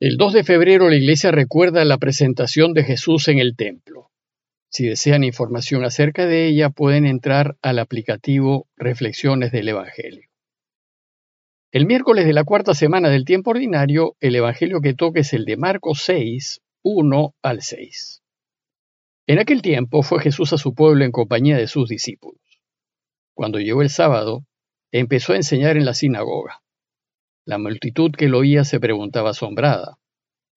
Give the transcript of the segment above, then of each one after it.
El 2 de febrero la iglesia recuerda la presentación de Jesús en el templo. Si desean información acerca de ella, pueden entrar al aplicativo Reflexiones del Evangelio. El miércoles de la cuarta semana del tiempo ordinario, el Evangelio que toca es el de Marcos 6, 1 al 6. En aquel tiempo fue Jesús a su pueblo en compañía de sus discípulos. Cuando llegó el sábado, empezó a enseñar en la sinagoga. La multitud que lo oía se preguntaba asombrada,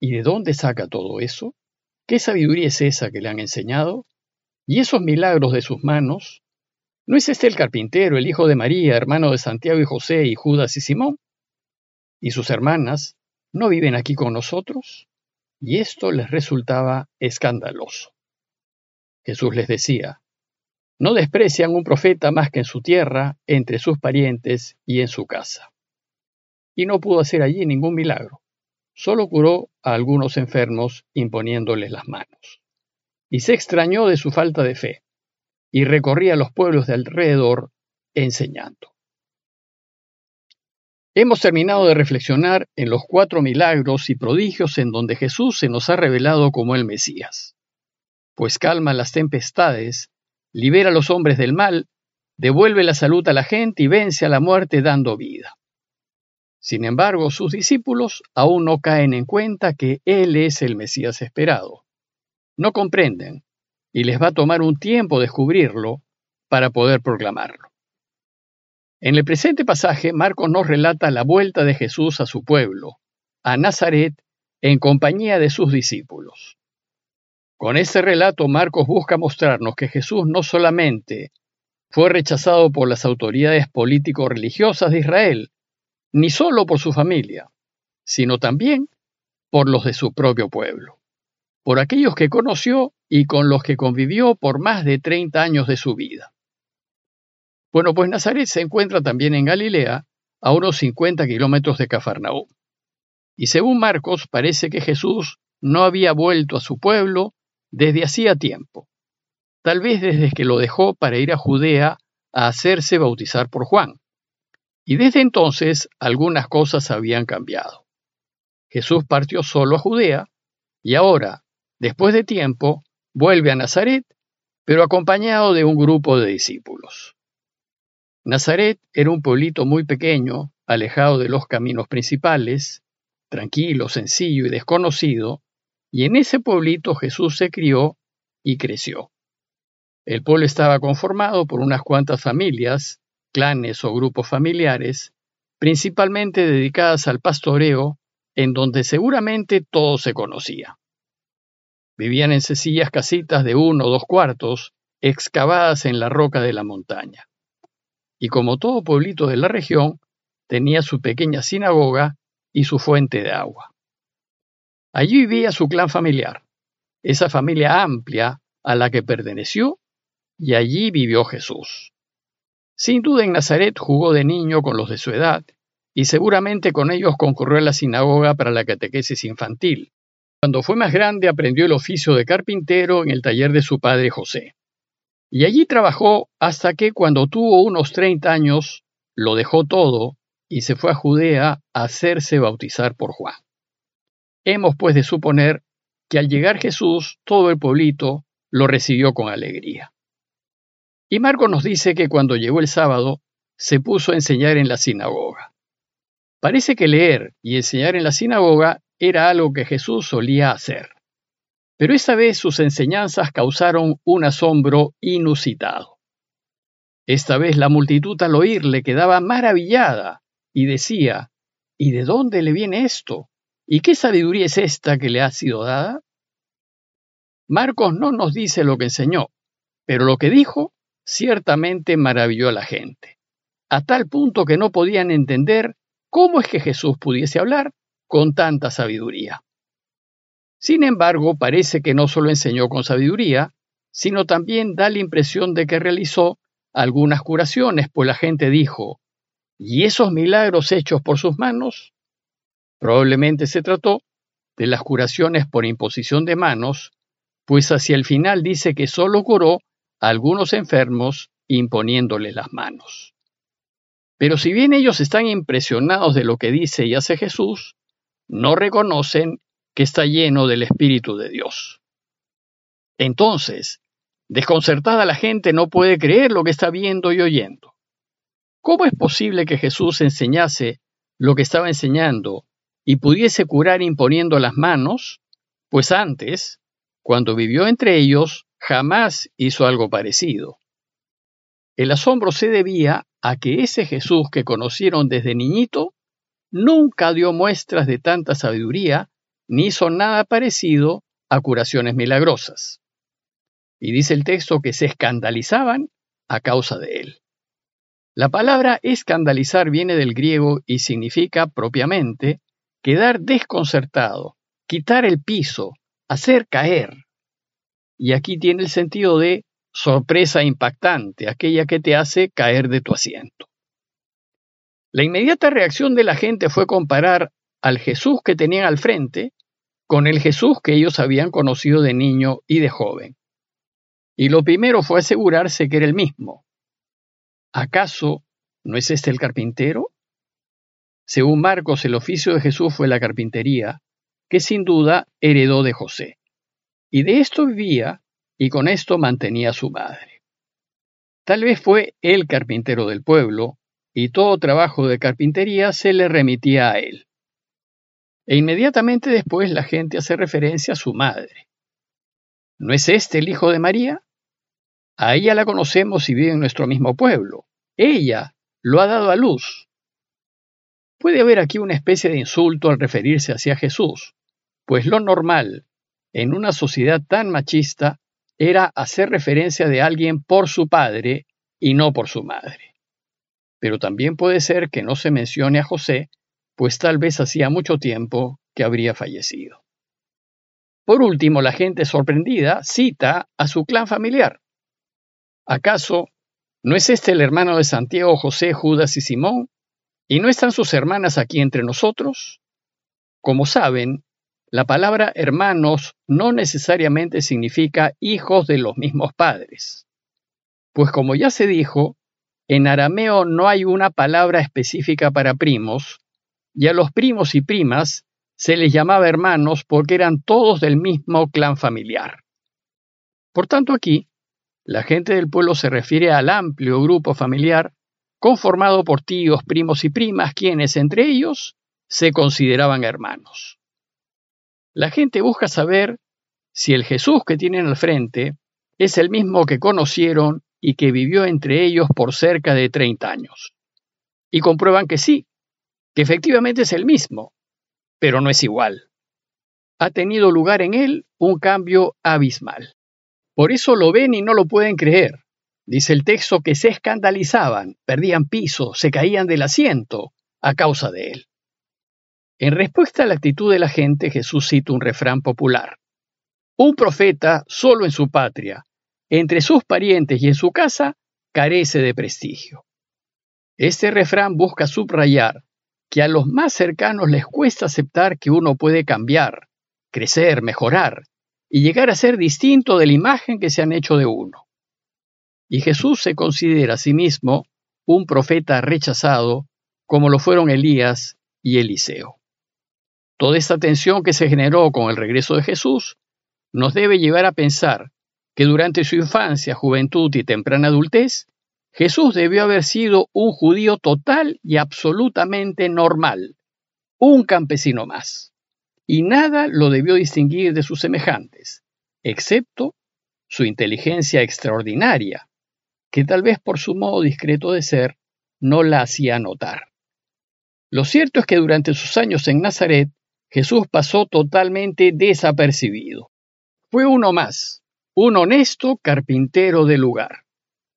¿y de dónde saca todo eso? ¿Qué sabiduría es esa que le han enseñado? ¿Y esos milagros de sus manos? ¿No es este el carpintero, el hijo de María, hermano de Santiago y José y Judas y Simón? ¿Y sus hermanas no viven aquí con nosotros? Y esto les resultaba escandaloso. Jesús les decía, no desprecian un profeta más que en su tierra, entre sus parientes y en su casa. Y no pudo hacer allí ningún milagro solo curó a algunos enfermos imponiéndoles las manos. Y se extrañó de su falta de fe, y recorría los pueblos de alrededor enseñando. Hemos terminado de reflexionar en los cuatro milagros y prodigios en donde Jesús se nos ha revelado como el Mesías, pues calma las tempestades, libera a los hombres del mal, devuelve la salud a la gente y vence a la muerte dando vida. Sin embargo, sus discípulos aún no caen en cuenta que Él es el Mesías esperado. No comprenden, y les va a tomar un tiempo descubrirlo para poder proclamarlo. En el presente pasaje, Marcos nos relata la vuelta de Jesús a su pueblo, a Nazaret, en compañía de sus discípulos. Con este relato, Marcos busca mostrarnos que Jesús no solamente fue rechazado por las autoridades político-religiosas de Israel, ni solo por su familia, sino también por los de su propio pueblo, por aquellos que conoció y con los que convivió por más de 30 años de su vida. Bueno, pues Nazaret se encuentra también en Galilea, a unos 50 kilómetros de Cafarnaúm. Y según Marcos, parece que Jesús no había vuelto a su pueblo desde hacía tiempo, tal vez desde que lo dejó para ir a Judea a hacerse bautizar por Juan. Y desde entonces algunas cosas habían cambiado. Jesús partió solo a Judea y ahora, después de tiempo, vuelve a Nazaret, pero acompañado de un grupo de discípulos. Nazaret era un pueblito muy pequeño, alejado de los caminos principales, tranquilo, sencillo y desconocido, y en ese pueblito Jesús se crió y creció. El pueblo estaba conformado por unas cuantas familias, clanes o grupos familiares, principalmente dedicadas al pastoreo, en donde seguramente todo se conocía. Vivían en sencillas casitas de uno o dos cuartos, excavadas en la roca de la montaña. Y como todo pueblito de la región, tenía su pequeña sinagoga y su fuente de agua. Allí vivía su clan familiar, esa familia amplia a la que perteneció, y allí vivió Jesús. Sin duda en Nazaret jugó de niño con los de su edad, y seguramente con ellos concurrió a la sinagoga para la catequesis infantil. Cuando fue más grande aprendió el oficio de carpintero en el taller de su padre José. Y allí trabajó hasta que cuando tuvo unos 30 años lo dejó todo y se fue a Judea a hacerse bautizar por Juan. Hemos pues de suponer que al llegar Jesús todo el pueblito lo recibió con alegría. Y Marco nos dice que cuando llegó el sábado, se puso a enseñar en la sinagoga. Parece que leer y enseñar en la sinagoga era algo que Jesús solía hacer. Pero esta vez sus enseñanzas causaron un asombro inusitado. Esta vez la multitud al oírle quedaba maravillada y decía, ¿y de dónde le viene esto? ¿Y qué sabiduría es esta que le ha sido dada? Marcos no nos dice lo que enseñó, pero lo que dijo ciertamente maravilló a la gente, a tal punto que no podían entender cómo es que Jesús pudiese hablar con tanta sabiduría. Sin embargo, parece que no solo enseñó con sabiduría, sino también da la impresión de que realizó algunas curaciones, pues la gente dijo, ¿y esos milagros hechos por sus manos? Probablemente se trató de las curaciones por imposición de manos, pues hacia el final dice que solo curó algunos enfermos imponiéndole las manos. Pero si bien ellos están impresionados de lo que dice y hace Jesús, no reconocen que está lleno del Espíritu de Dios. Entonces, desconcertada la gente no puede creer lo que está viendo y oyendo. ¿Cómo es posible que Jesús enseñase lo que estaba enseñando y pudiese curar imponiendo las manos? Pues antes, cuando vivió entre ellos, jamás hizo algo parecido. El asombro se debía a que ese Jesús que conocieron desde niñito nunca dio muestras de tanta sabiduría ni hizo nada parecido a curaciones milagrosas. Y dice el texto que se escandalizaban a causa de él. La palabra escandalizar viene del griego y significa propiamente quedar desconcertado, quitar el piso, hacer caer. Y aquí tiene el sentido de sorpresa impactante, aquella que te hace caer de tu asiento. La inmediata reacción de la gente fue comparar al Jesús que tenían al frente con el Jesús que ellos habían conocido de niño y de joven. Y lo primero fue asegurarse que era el mismo. ¿Acaso no es este el carpintero? Según Marcos, el oficio de Jesús fue la carpintería, que sin duda heredó de José. Y de esto vivía y con esto mantenía a su madre. Tal vez fue el carpintero del pueblo, y todo trabajo de carpintería se le remitía a él. E inmediatamente después la gente hace referencia a su madre. ¿No es este el hijo de María? A ella la conocemos y vive en nuestro mismo pueblo. Ella lo ha dado a luz. Puede haber aquí una especie de insulto al referirse hacia Jesús, pues lo normal, en una sociedad tan machista, era hacer referencia de alguien por su padre y no por su madre. Pero también puede ser que no se mencione a José, pues tal vez hacía mucho tiempo que habría fallecido. Por último, la gente sorprendida cita a su clan familiar. ¿Acaso no es este el hermano de Santiago, José, Judas y Simón? ¿Y no están sus hermanas aquí entre nosotros? Como saben, la palabra hermanos no necesariamente significa hijos de los mismos padres, pues como ya se dijo, en arameo no hay una palabra específica para primos, y a los primos y primas se les llamaba hermanos porque eran todos del mismo clan familiar. Por tanto, aquí, la gente del pueblo se refiere al amplio grupo familiar conformado por tíos, primos y primas, quienes entre ellos se consideraban hermanos. La gente busca saber si el Jesús que tienen al frente es el mismo que conocieron y que vivió entre ellos por cerca de 30 años. Y comprueban que sí, que efectivamente es el mismo, pero no es igual. Ha tenido lugar en él un cambio abismal. Por eso lo ven y no lo pueden creer. Dice el texto que se escandalizaban, perdían piso, se caían del asiento a causa de él. En respuesta a la actitud de la gente, Jesús cita un refrán popular. Un profeta solo en su patria, entre sus parientes y en su casa, carece de prestigio. Este refrán busca subrayar que a los más cercanos les cuesta aceptar que uno puede cambiar, crecer, mejorar y llegar a ser distinto de la imagen que se han hecho de uno. Y Jesús se considera a sí mismo un profeta rechazado, como lo fueron Elías y Eliseo. Toda esta tensión que se generó con el regreso de Jesús nos debe llevar a pensar que durante su infancia, juventud y temprana adultez, Jesús debió haber sido un judío total y absolutamente normal, un campesino más, y nada lo debió distinguir de sus semejantes, excepto su inteligencia extraordinaria, que tal vez por su modo discreto de ser no la hacía notar. Lo cierto es que durante sus años en Nazaret, Jesús pasó totalmente desapercibido. Fue uno más, un honesto carpintero del lugar.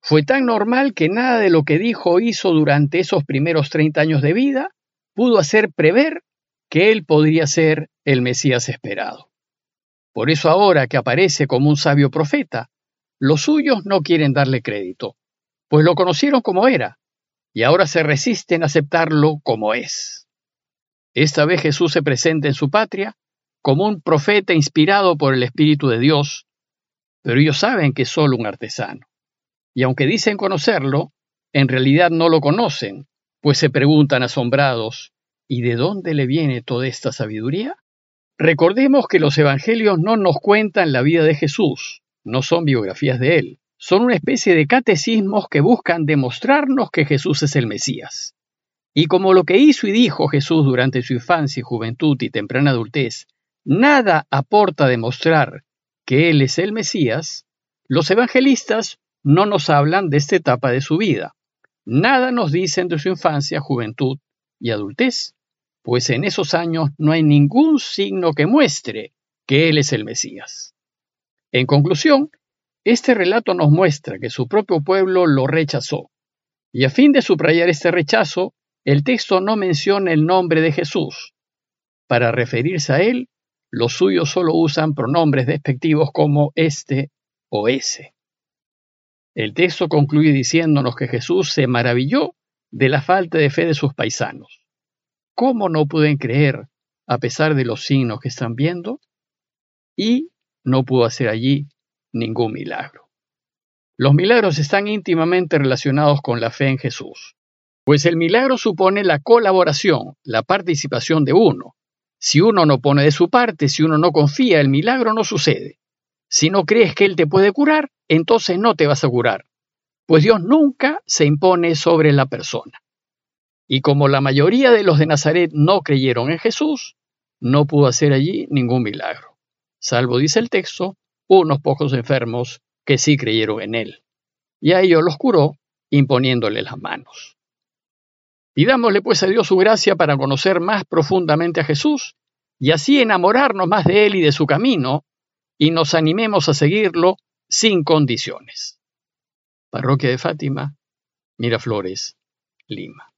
Fue tan normal que nada de lo que dijo o hizo durante esos primeros 30 años de vida pudo hacer prever que él podría ser el Mesías esperado. Por eso ahora que aparece como un sabio profeta, los suyos no quieren darle crédito, pues lo conocieron como era, y ahora se resisten a aceptarlo como es. Esta vez Jesús se presenta en su patria como un profeta inspirado por el Espíritu de Dios, pero ellos saben que es solo un artesano. Y aunque dicen conocerlo, en realidad no lo conocen, pues se preguntan asombrados, ¿Y de dónde le viene toda esta sabiduría? Recordemos que los evangelios no nos cuentan la vida de Jesús, no son biografías de él, son una especie de catecismos que buscan demostrarnos que Jesús es el Mesías. Y como lo que hizo y dijo Jesús durante su infancia y juventud y temprana adultez, nada aporta a demostrar que Él es el Mesías, los evangelistas no nos hablan de esta etapa de su vida. Nada nos dicen de su infancia, juventud y adultez, pues en esos años no hay ningún signo que muestre que Él es el Mesías. En conclusión, este relato nos muestra que su propio pueblo lo rechazó, y a fin de subrayar este rechazo, el texto no menciona el nombre de Jesús. Para referirse a él, los suyos solo usan pronombres despectivos como este o ese. El texto concluye diciéndonos que Jesús se maravilló de la falta de fe de sus paisanos. ¿Cómo no pueden creer a pesar de los signos que están viendo? Y no pudo hacer allí ningún milagro. Los milagros están íntimamente relacionados con la fe en Jesús. Pues el milagro supone la colaboración, la participación de uno. Si uno no pone de su parte, si uno no confía, el milagro no sucede. Si no crees que Él te puede curar, entonces no te vas a curar, pues Dios nunca se impone sobre la persona. Y como la mayoría de los de Nazaret no creyeron en Jesús, no pudo hacer allí ningún milagro, salvo, dice el texto, unos pocos enfermos que sí creyeron en Él. Y a ellos los curó imponiéndole las manos. Pidámosle pues a Dios su gracia para conocer más profundamente a Jesús y así enamorarnos más de Él y de su camino y nos animemos a seguirlo sin condiciones. Parroquia de Fátima, Miraflores, Lima.